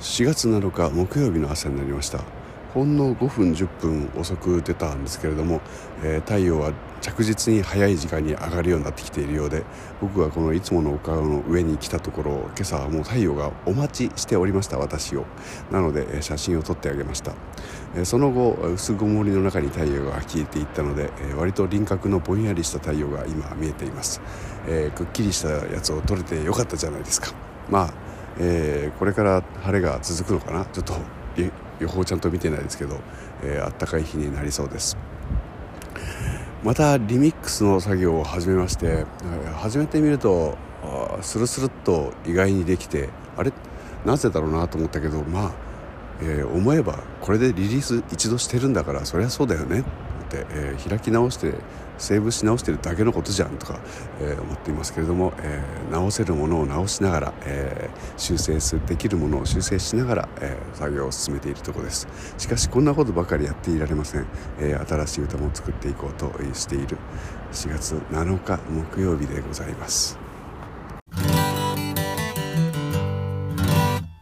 4月7日木曜日の朝になりました。ほんの5分10分遅く出たんですけれども、えー、太陽は着実に早い時間に上がるようになってきているようで僕がこのいつもの丘の上に来たところ今朝はもう太陽がお待ちしておりました私を。なので写真を撮ってあげました。その後薄曇りの中に太陽が消えていったので割と輪郭のぼんやりした太陽が今見えています、えー、くっきりしたやつを撮れてよかったじゃないですか。まあ、えー、これから晴れが続くのかな？ちょっと予報ちゃんと見てないですけど、えー、あったかい日になりそうです。またリミックスの作業を始めまして始めてみるとスルスルっと意外にできてあれ？なぜだろうなと思ったけどまあ、えー、思えばこれでリリース一度してるんだからそりゃそうだよね、えー、開き直してセーブし直してるだけのことじゃんとか、えー、思っていますけれども、えー、直せるものを直しながら、え、修正すできるものを修正しながら、え作業を進めているところです。しかしこんなことばかりやっていられません、え新しい歌も作っていこうとしている。4月7日木曜日でございます。